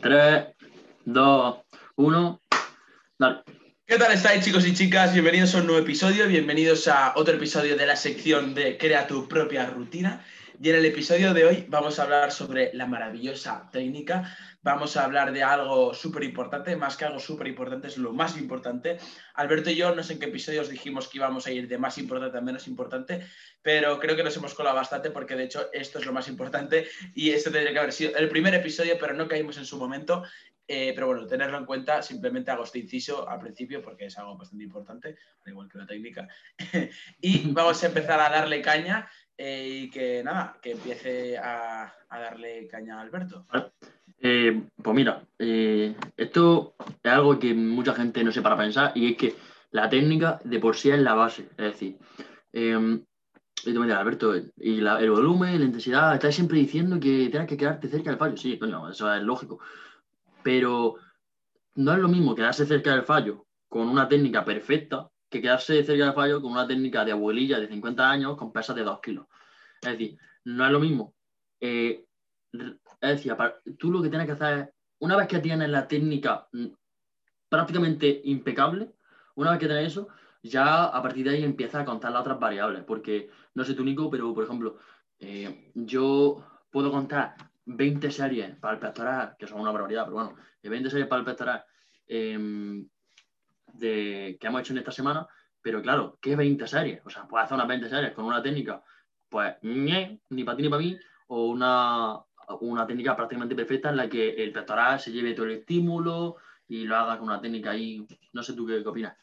3, 2, 1. Dale. ¿Qué tal estáis chicos y chicas? Bienvenidos a un nuevo episodio, bienvenidos a otro episodio de la sección de Crea tu propia rutina. Y en el episodio de hoy vamos a hablar sobre la maravillosa técnica, vamos a hablar de algo súper importante, más que algo súper importante, es lo más importante. Alberto y yo no sé en qué episodios dijimos que íbamos a ir de más importante a menos importante, pero creo que nos hemos colado bastante porque de hecho esto es lo más importante y esto tendría que haber sido el primer episodio, pero no caímos en su momento. Eh, pero bueno, tenerlo en cuenta, simplemente hago este inciso al principio porque es algo bastante importante, al igual que la técnica. y vamos a empezar a darle caña eh, y que nada, que empiece a, darle caña a Alberto. Eh, pues mira, esto es algo que mucha gente no se para pensar y es que la técnica de por sí es la base. Es decir, em, y tú me dirás, Alberto, y el volumen, la intensidad, estás siempre diciendo que tienes que quedarte cerca del fallo. Sí, coño, eso es lógico pero no es lo mismo quedarse cerca del fallo con una técnica perfecta que quedarse cerca del fallo con una técnica de abuelilla de 50 años con pesas de 2 kilos. Es decir, no es lo mismo. Eh, es decir, tú lo que tienes que hacer es, una vez que tienes la técnica mm, prácticamente impecable, una vez que tienes eso, ya a partir de ahí empiezas a contar las otras variables, porque no sé tú, Nico, pero por ejemplo, eh, yo puedo contar 20 series para el pectoral, que son una barbaridad, pero bueno, 20 series para el pectoral em, de, que hemos hecho en esta semana, pero claro, ¿qué 20 series? O sea, puedes hacer unas 20 series con una técnica, pues, ni para ti ni para mí, o una, una técnica prácticamente perfecta en la que el pectoral se lleve todo el estímulo y lo haga con una técnica ahí. No sé tú qué, opinas.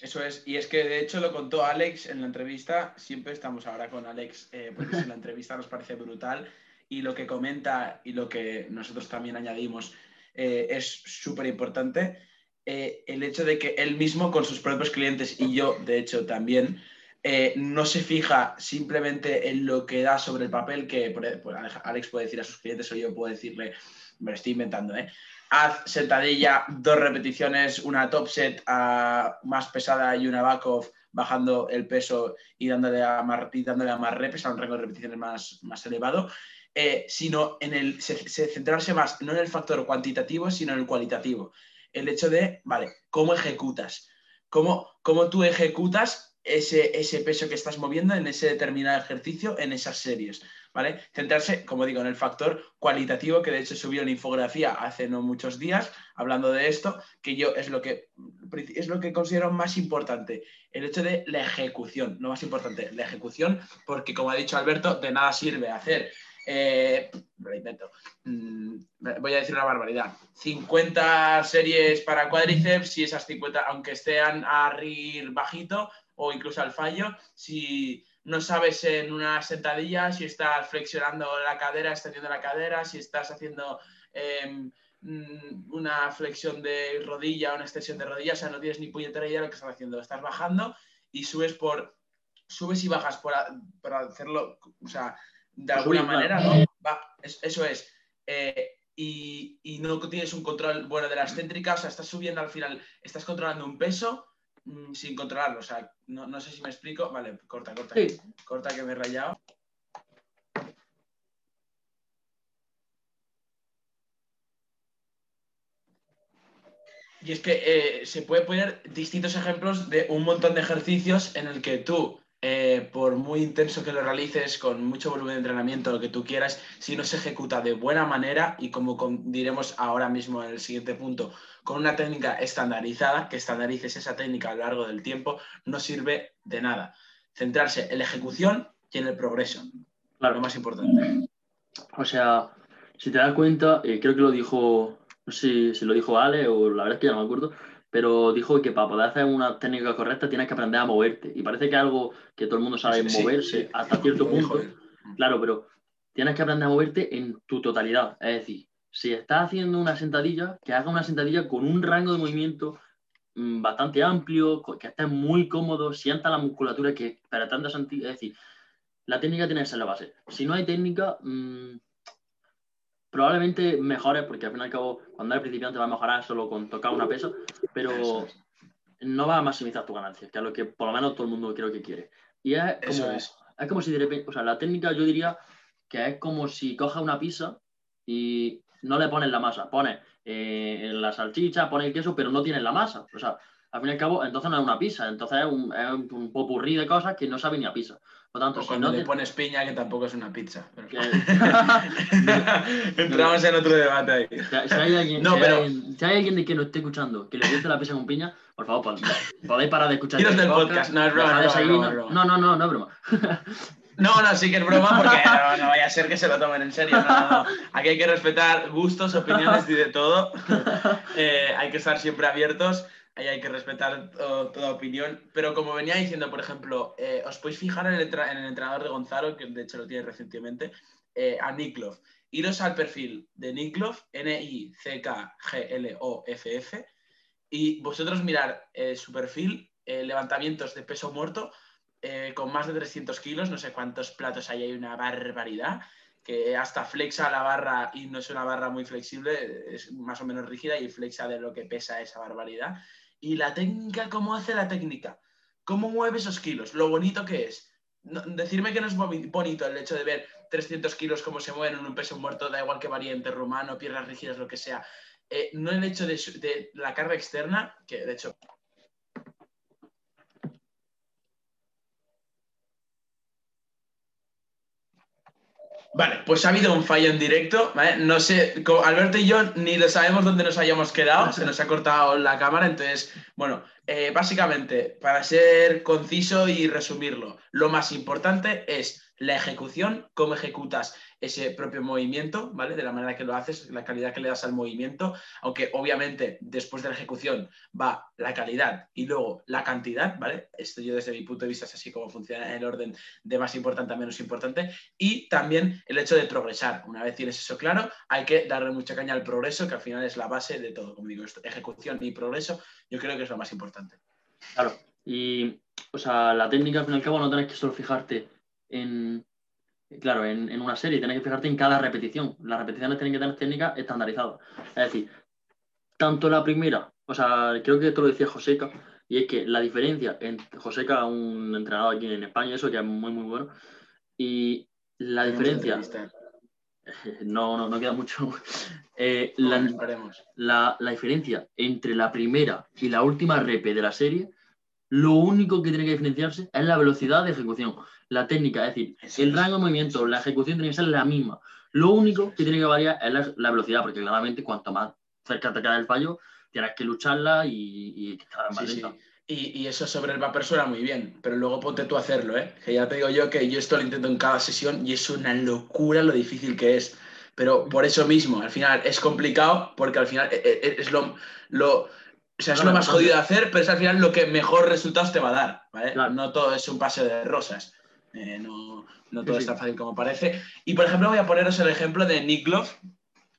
Eso es, y es que de hecho lo contó Alex en la entrevista, siempre estamos ahora con Alex, eh, porque en la entrevista nos parece brutal y lo que comenta y lo que nosotros también añadimos eh, es súper importante. Eh, el hecho de que él mismo con sus propios clientes y yo, de hecho, también, eh, no se fija simplemente en lo que da sobre el papel, que pues, Alex puede decir a sus clientes o yo puedo decirle, me lo estoy inventando, ¿eh? haz sentadilla, dos repeticiones, una top set más pesada y una back off, bajando el peso y dándole a más, y dándole a más reps, a un rango de repeticiones más, más elevado. Eh, sino en el centrarse más no en el factor cuantitativo, sino en el cualitativo. El hecho de, vale, ¿cómo ejecutas? ¿Cómo, cómo tú ejecutas ese, ese peso que estás moviendo en ese determinado ejercicio, en esas series? ¿Vale? Centrarse, como digo, en el factor cualitativo, que de hecho subió la infografía hace no muchos días, hablando de esto, que yo es lo que, es lo que considero más importante, el hecho de la ejecución, no más importante, la ejecución, porque como ha dicho Alberto, de nada sirve hacer eh, lo invento. Mm, voy a decir una barbaridad. 50 series para cuádriceps, si esas 50, aunque estén a rir bajito o incluso al fallo, si no sabes en una sentadilla si estás flexionando la cadera, extendiendo la cadera, si estás haciendo em, mm, una flexión de rodilla o una extensión de rodilla, o sea, no tienes ni puñetera idea de lo que estás haciendo. Estás bajando y subes por subes y bajas por, por hacerlo, o sea, de alguna manera, ¿no? eso es. Eh, y, no tienes un control bueno de las céntricas, o sea, estás subiendo al final, estás controlando un peso mm, sin controlarlo, o sea, no, sé si me explico. Vale, corta, corta. Corta que me he rayado. Y es que eh, se puede poner distintos ejemplos de un montón de ejercicios en el que tú eh, por muy intenso que lo realices, con mucho volumen de entrenamiento, lo que tú quieras, si no se ejecuta de buena manera y como diremos ahora mismo en el siguiente punto, con una técnica estandarizada, que estandarices esa técnica a lo largo del tiempo, no sirve de nada. Centrarse en la ejecución y en el progreso. Claro. Lo más importante. O sea, si te das cuenta, eh, creo que lo dijo, no sé si lo dijo Ale o la verdad es que ya no me acuerdo, pero dijo que para poder hacer una técnica correcta tienes que aprender a moverte. Y parece que algo que todo el mundo sabe moverse hasta cierto punto. Claro, pero tienes que aprender a moverte en tu totalidad. Es decir, si estás haciendo una sentadilla, que haga una sentadilla con un rango de movimiento mm, bastante amplio, que estés muy cómodo, sienta la musculatura que para tanto sentido. Es decir, la técnica tiene que ser la base. Si no hay técnica, mmm, probablemente mejores, porque al fin y al cabo, cuando eres principiante va a mejorar solo con tocar una pesa, pero no va a maximizar tu ganancia, que es lo que por lo menos todo el mundo creo que quiere. Y es como, es. como si de repente, o sea, la técnica yo diría que es como si cojas una pizza y no le pones la masa, pones eh, la salchicha, pones el queso, pero no tienes la masa. O sea, al fin y al cabo, entonces no es una pizza, entonces es un, es un popurrí de cosas que no sabe ni a pizza. Por tanto, O si cuando no le te- pones piña, que tampoco es una pizza. pero- Entramos en otro debate ahí. si hay- alguien, No, si pero- hay si hay alguien de que nos esté escuchando que le guste la pizza con piña, por favor, pod- podéis parar de escuchar. Iros este del podcast. No, es broma, es broma, broma. No, no, no, no es broma. No, no, sí que es broma porque no, no vaya a ser que se lo tomen en serio. No, no, no. Aquí hay que respetar gustos, opiniones y de todo. Eh, hay que estar siempre abiertos. Ahí hay que respetar to- toda opinión. Pero como venía diciendo, por ejemplo, eh, os podéis fijar en el, entrenador de Gonzalo, que de hecho lo tiene recientemente, eh, a Niklov. Iros al perfil de Niklov, N-I-C-K-G-L-O-F-F, y vosotros mirar eh, su perfil, levantamientos de peso muerto, con más de 300 kilos, no sé cuántos platos hay, hay una barbaridad, que hasta flexa la barra y no es una barra muy flexible, es más o menos rígida y flexa de lo que pesa esa barbaridad. Y la técnica, ¿cómo hace la técnica? ¿Cómo mueve esos kilos? Lo bonito que es. Decirme que no es boni- bonito el hecho de ver 300 kilos cómo se mueven en un peso muerto, da igual que variante rumano, piernas rígidas, lo que sea. Eh, no el hecho de, de la carga externa, que de hecho Vale, pues ha habido un fallo en directo. No sé, Alberto y yo ni lo sabemos dónde nos hayamos quedado, se nos ha cortado la cámara, entonces, bueno, eh, básicamente, para ser conciso y resumirlo, lo más importante es la ejecución, cómo ejecutas ese propio movimiento, ¿vale? De la manera que lo haces, la calidad que le das al movimiento, aunque obviamente después de la ejecución va la calidad y luego la cantidad, ¿vale? Esto yo desde mi punto de vista es así como funciona el orden de más importante a menos importante y también el hecho de progresar. Una vez tienes eso claro, hay que darle mucha caña al progreso, que al final es la base de todo. Como digo, ejecución y progreso, yo creo que es lo más importante. Claro. Y, o sea, la técnica, al fin y al cabo, no tenés que solo fijarte en, claro, en, en una serie, tenés que fijarte en cada repetición. Las repeticiones tienen que tener técnicas estandarizadas. Es decir, tanto la primera, o sea, creo que esto lo decía Joseca, y es que la diferencia entre Joseca, un entrenador aquí en España, eso que es muy, muy bueno, y la diferencia, no, no, no queda mucho. Eh, la, la, la diferencia entre la primera y la última repe de la serie, lo único que tiene que diferenciarse es la velocidad de ejecución, la técnica, es decir, el rango de movimiento, la ejecución tiene que ser la misma. Lo único que tiene que variar es la, la velocidad, porque claramente cuanto más cerca te queda el fallo, tienes que lucharla y, y más Sí, sí. lenta. Y, y eso sobre el vapor suena muy bien, pero luego ponte tú a hacerlo, ¿eh? Que ya te digo yo que yo esto lo intento en cada sesión y es una locura lo difícil que es. Pero por eso mismo, al final es complicado porque al final eh, eh, es lo, lo, o sea, es Claro, lo más jodido de hacer, pero es al final lo que mejor resultados te va a dar, ¿vale? Claro. No todo es un paseo de rosas. Eh, no, no todo Sí, es tan fácil como parece. Y por ejemplo, voy a poneros el ejemplo de Nick Love,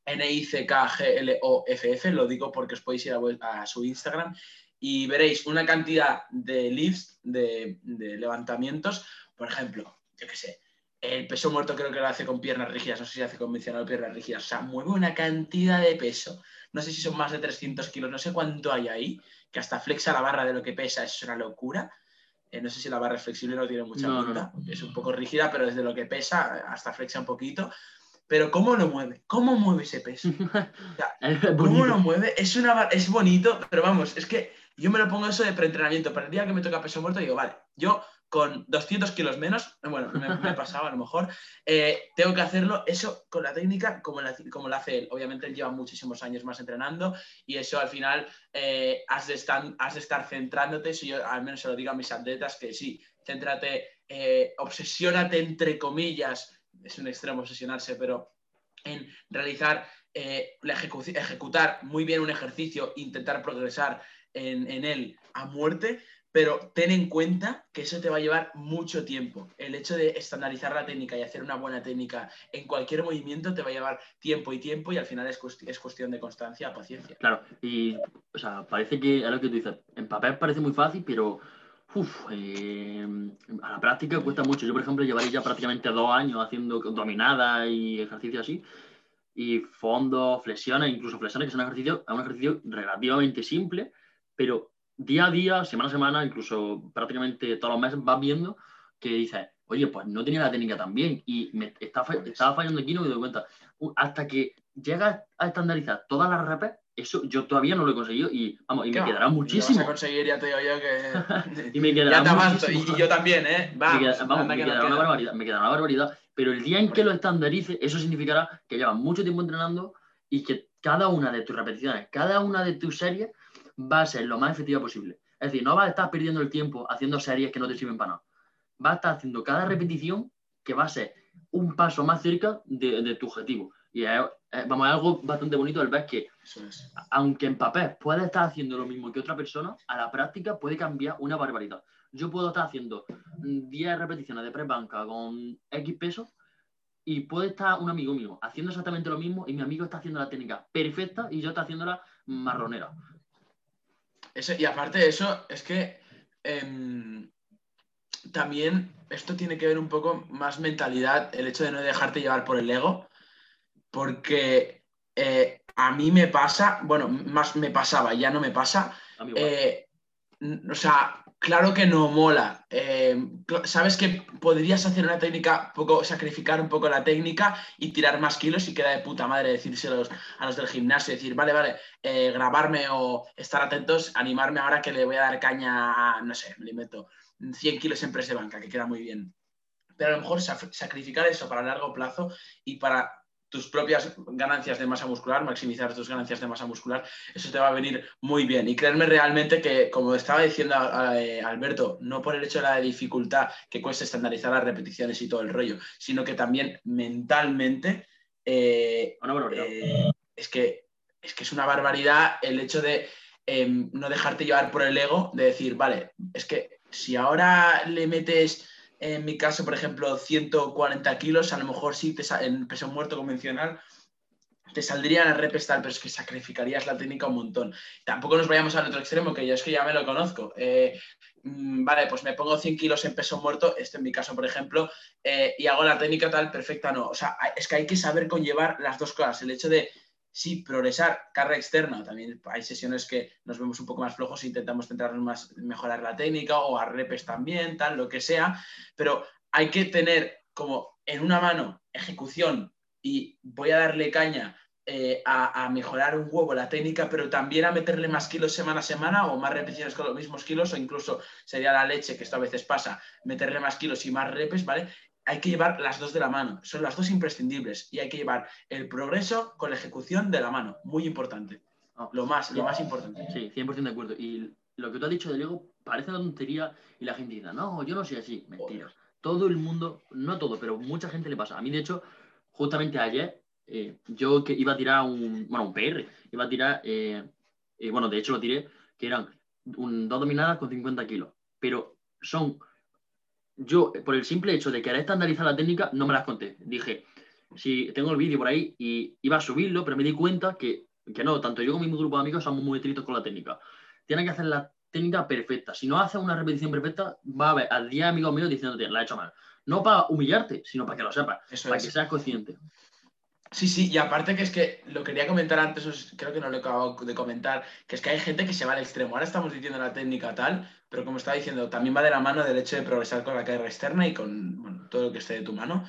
N-I-C-K-G-L-O-F-F, lo digo porque os podéis ir a, su Instagram y veréis una cantidad de lifts, de, de levantamientos, por ejemplo, yo qué sé, el peso muerto creo que lo hace con piernas rígidas, no sé si hace convencional piernas rígidas, o sea, mueve una cantidad de peso, no sé si son más de 300 kilos, no sé cuánto hay ahí, que hasta flexa la barra de lo que pesa, es una locura. Eh, no sé si la barra es flexible, no tiene mucha No, no, pinta, es un poco rígida, pero desde lo que pesa hasta flexa un poquito. Pero ¿cómo lo mueve? ¿Cómo mueve ese peso? Es ¿Cómo lo mueve? Es, una, es bonito, pero vamos, es que yo me lo pongo eso de preentrenamiento. Para el día que me toca peso muerto, digo, vale, yo con 200 kilos menos, bueno, me, me he pasado a lo mejor, eh, tengo que hacerlo eso con la técnica como la, como la hace él. Obviamente él lleva muchísimos años más entrenando y eso al final eh, has, de estar, has de estar centrándote, si yo al menos se lo digo a mis atletas, que sí, céntrate, eh, obsesiónate entre comillas, es un extremo obsesionarse, pero en realizar eh, la ejecu- ejecutar muy bien un ejercicio, intentar progresar en, en él a muerte, pero ten en cuenta que eso te va a llevar mucho tiempo. El hecho de estandarizar la técnica y hacer una buena técnica en cualquier movimiento te va a llevar tiempo y tiempo y al final es, es cuestión de constancia, paciencia. Claro, y, o sea, parece que, es lo que tú dices, en papel parece muy fácil, pero uf, eh, a la práctica cuesta mucho. Yo, por ejemplo, llevaré ya prácticamente dos años haciendo dominadas y ejercicios así, y fondos, flexiones, incluso flexiones, que son ejercicios, un ejercicio relativamente simple, pero día a día, semana a semana, incluso prácticamente todos los meses vas viendo que dices, oye, pues no tenía la técnica tan bien y me estaba, Pues. estaba fallando aquí y no me doy cuenta. Hasta que llegas a estandarizar todas las repes, eso yo todavía no lo he conseguido y, vamos, y ¿Qué me va? quedará Lo vas a muchísimo. conseguir, ya te digo yo que. Y me quedará ya te avanzo, y, muchísimo. y yo también, ¿eh? Me Vamos, queda- vamos, anda me quedará una barbaridad, me quedará una barbaridad. Pero el día en que lo estandarice, eso significará que llevas mucho tiempo entrenando y que cada una de tus repeticiones, cada una de tus series va a ser lo más efectiva posible. Es decir, no vas a estar perdiendo el tiempo haciendo series que no te sirven para nada. Vas a estar haciendo cada repetición que va a ser un paso más cerca de, de tu objetivo. Y es, es- vamos, es algo bastante bonito el ver que es. aunque en papel pueda estar haciendo lo mismo que otra persona, a la práctica puede cambiar una barbaridad. Yo puedo estar haciendo mm, 10 repeticiones de press banca con X pesos y puede estar un amigo mío haciendo exactamente lo mismo y mi amigo está haciendo la técnica perfecta y yo está haciéndola marronera. Eso- y aparte de eso, es que em, también esto tiene que ver un poco más mentalidad, el hecho de no dejarte llevar por el ego, porque eh, a mí me pasa, bueno, más me pasaba, ya no me pasa, eh, o sea, claro que no mola. Cl- Sabes que podrías hacer una técnica, poco, sacrificar un poco la técnica y tirar más kilos y queda de puta madre decírselos a los del gimnasio, decir, vale, vale, eh, grabarme o estar atentos, animarme ahora que le voy a dar caña a, no sé, me invento, 100 kilos en press de banca, que queda muy bien. Pero a lo mejor sa- sacrificar eso para largo plazo y para tus propias ganancias de masa muscular, maximizar tus ganancias de masa muscular, eso te va a venir muy bien. Y creerme realmente que, como estaba diciendo a- a- eh, Alberto, no por el hecho de la dificultad que cuesta estandarizar las repeticiones y todo el rollo, sino que también mentalmente eh, Una barbaridad. eh, es, que, es que es una barbaridad el hecho de em, no dejarte llevar por el ego, de decir, vale, es que si ahora le metes, en mi caso, por ejemplo, 140 kilos, a lo mejor sí te en peso muerto convencional te saldrían a repes tal, pero es que sacrificarías la técnica un montón. Tampoco nos vayamos al otro extremo, que yo es que ya me lo conozco. Eh, mm, vale, pues me pongo 100 kilos en peso muerto, este en mi caso, por ejemplo, eh, y hago la técnica tal, perfecta, no. O sea, es que hay que saber conllevar las dos cosas. El hecho de, sí, progresar, carga externa, también hay sesiones que nos vemos un poco más flojos e intentamos centrarnos más, mejorar la técnica o a repes también, tal, lo que sea, pero hay que tener como en una mano ejecución y voy a darle caña eh, a, a mejorar un huevo la técnica, pero también a meterle más kilos semana a semana o más repeticiones con los mismos kilos o incluso sería la leche, que esto a veces pasa, meterle más kilos y más repes, ¿vale? Hay que llevar las dos de la mano, son las dos imprescindibles y hay que llevar el progreso con la ejecución de la mano, muy importante, lo más, lo más importante. Sí, 100% de acuerdo. Y lo que tú has dicho del ego parece una tontería y la gente dice, no, yo no soy así. Mentira. Todo el mundo, no todo, pero mucha gente le pasa. A mí, de hecho, justamente ayer, eh, yo que iba a tirar un, bueno, un PR, iba a tirar, eh, eh, bueno, de hecho lo tiré, que eran un, dos dominadas con 50 kilos. Pero son, yo, por el simple hecho de querer estandarizar la técnica, no me las conté. Dije, si tengo el vídeo por ahí y iba a subirlo, pero me di cuenta que, que no, tanto yo como mi grupo de amigos somos muy estrictos con la técnica. Tienen que hacer la técnica perfecta. Si no haces una repetición perfecta, va a haber a 10 amigos míos diciéndote, la he hecho mal. No para humillarte, sino para que lo sepas, Eso para es. que seas consciente. Sí, sí, y aparte que es que lo quería comentar antes, os- creo que no lo he acabado de comentar, que es que hay gente que se va al extremo. Ahora estamos diciendo la técnica tal, pero como estaba diciendo, también va de la mano del hecho de progresar con la carga externa y con bueno, todo lo que esté de tu mano.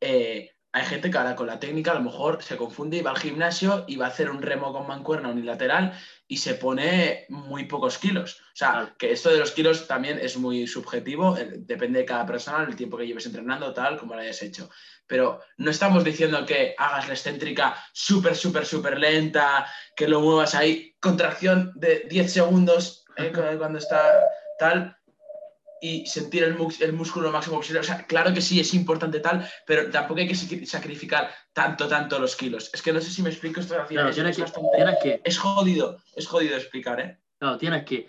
Eh, hay gente que ahora con la técnica a lo mejor se confunde y va al gimnasio y va a hacer un remo con mancuerna unilateral y se pone muy pocos kilos. O sea, Claro. que esto de los kilos también es muy subjetivo, eh, depende de cada persona, el tiempo que lleves entrenando, tal, como lo hayas hecho. Pero no estamos diciendo que hagas la excéntrica súper, súper, súper lenta, que lo muevas ahí, contracción de 10 segundos eh, cu- cuando está tal, y sentir el, el músculo lo máximo posible. O sea, claro que sí, es importante tal, pero tampoco hay que sacri- sacrificar tanto, tanto los kilos. Es que no sé si me explico esto al final, Claro, es- tienes es que, bastante- tienes que, es jodido, es jodido explicar, ¿eh? claro, tienes que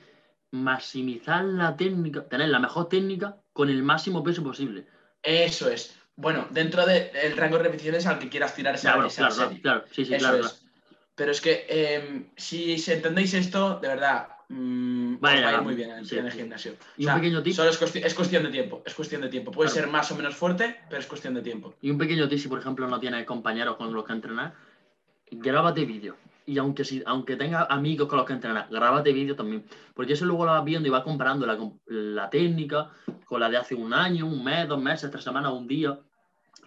maximizar la técnica, tener la mejor técnica con el máximo peso posible. Eso es. Bueno, dentro del rango de repeticiones al que quieras tirar esa, Claro, esa claro, claro, serie. claro, sí, sí, Eso claro, es. Pero es que eh, si, si entendéis esto, de verdad, mm, Vale, os va a ir nada, muy bien en, sí, en el gimnasio. Y O sea, un pequeño tip, Solo es, cuesti- es cuestión de tiempo, es cuestión de tiempo. Puede Claro. ser más o menos fuerte, pero es cuestión de tiempo. y un pequeño tip si por ejemplo no tienes compañeros con los que entrenar, grábate vídeos. y aunque, si, aunque tengas amigos con los que entrenar, grábate vídeo también. Porque eso luego lo vas viendo y vas comparando la, la, técnica con la de hace un año, un mes, dos meses, tres semanas, un día.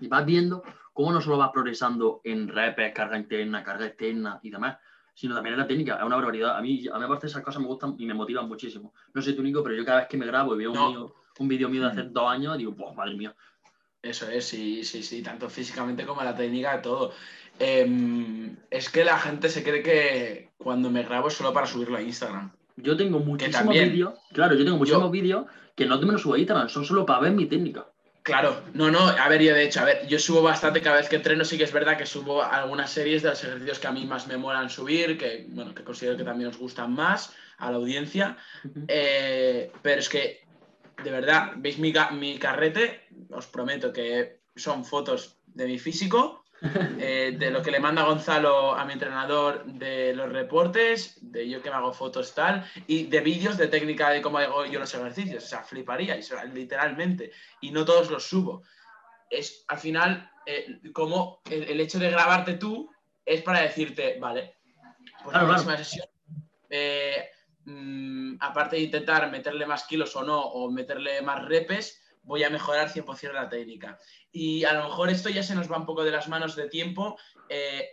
Y vas viendo cómo no solo vas progresando en repes, carga interna, carga externa y demás, sino también en la técnica. Es una barbaridad. A mí, a mí me parece esas cosas me gustan y me motivan muchísimo. No sé tú, Nico, pero yo cada vez que me grabo y veo un, un vídeo mío de hace mm. dos años, digo, pues madre mía. Eso es, sí, sí, sí, tanto físicamente como la técnica, todo. Em, es que la gente se cree que cuando me grabo es solo para subirlo a Instagram. Yo tengo muchísimos vídeos, claro, yo tengo muchísimos vídeos que no te me los subo a Instagram, son solo para ver mi técnica. Claro, no, no, a ver, yo de hecho, a ver, yo subo bastante cada vez que entreno, sí que es verdad que subo algunas series de los ejercicios que a mí más me molan subir, que, bueno, que considero que también os gustan más a la audiencia, eh, pero es que, de verdad, veis mi, mi carrete, os prometo que son fotos de mi físico, eh, de lo que le manda Gonzalo a mi entrenador de los reportes, de yo que me hago fotos tal, y de vídeos de técnica de cómo hago yo los ejercicios. O sea, fliparía, literalmente. Y no todos los subo. Es al final, eh, como el, hecho de grabarte tú es para decirte, vale, pues la próxima sesión, eh, mm, aparte de intentar meterle más kilos o no, o meterle más repes, voy a mejorar 100% la técnica. Y a lo mejor esto ya se nos va un poco de las manos de tiempo eh,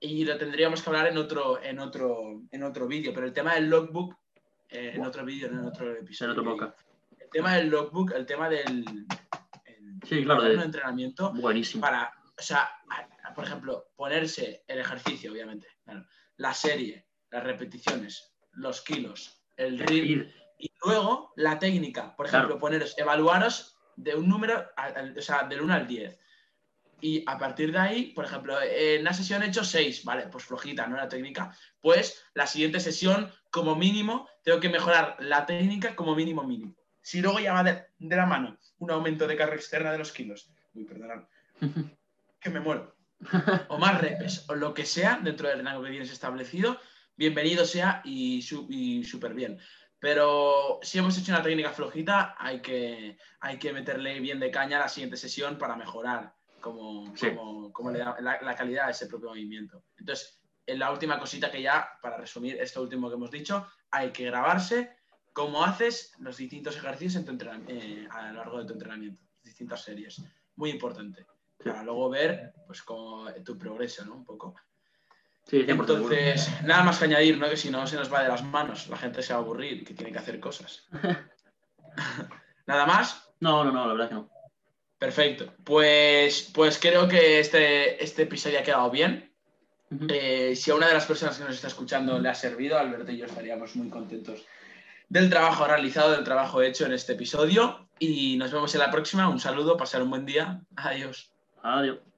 y lo tendríamos que hablar en otro, en otro, en otro vídeo, pero el tema del logbook, eh, en otro vídeo, en otro episodio. En otro el tema del logbook, el tema del sí, claro, de, entrenamiento. Buenísimo. Para, o sea, por ejemplo, ponerse el ejercicio, obviamente, la serie, las repeticiones, los kilos, el ritmo y luego la técnica, por ejemplo, poneros, evaluaros de un número, o sea, del 1 al 10. Y a partir de ahí, por ejemplo, en una sesión he hecho 6, vale, pues flojita, ¿no? La técnica. Pues la siguiente sesión, como mínimo, tengo que mejorar la técnica como mínimo mínimo. Si luego ya va de, la mano un aumento de carga externa de los kilos, uy, perdonad, que me muero, o más repes, o lo que sea dentro del rango que tienes establecido, bienvenido sea y súper bien. Pero si hemos hecho una técnica flojita, hay que, hay que meterle bien de caña a la siguiente sesión para mejorar como, como, le da la, calidad a ese propio movimiento. Entonces, en la última cosita que ya, para resumir esto último que hemos dicho, hay que grabarse cómo haces los distintos ejercicios en tu eh, a lo largo de tu entrenamiento, distintas series. Muy importante. Para luego ver pues, cómo, tu progreso, ¿no? Un poco. Entonces, nada más que añadir, ¿no? Que si no se nos va de las manos, la gente se va a aburrir que tiene que hacer cosas. ¿Nada más? No, no, no, la verdad que no. Perfecto. Pues, pues creo que este, este episodio ha quedado bien. Eh, si a una de las personas que nos está escuchando le ha servido, Alberto y yo estaríamos muy contentos del trabajo realizado, del trabajo hecho en este episodio. Y nos vemos en la próxima. Un saludo, pasar un buen día. Adiós. Adiós.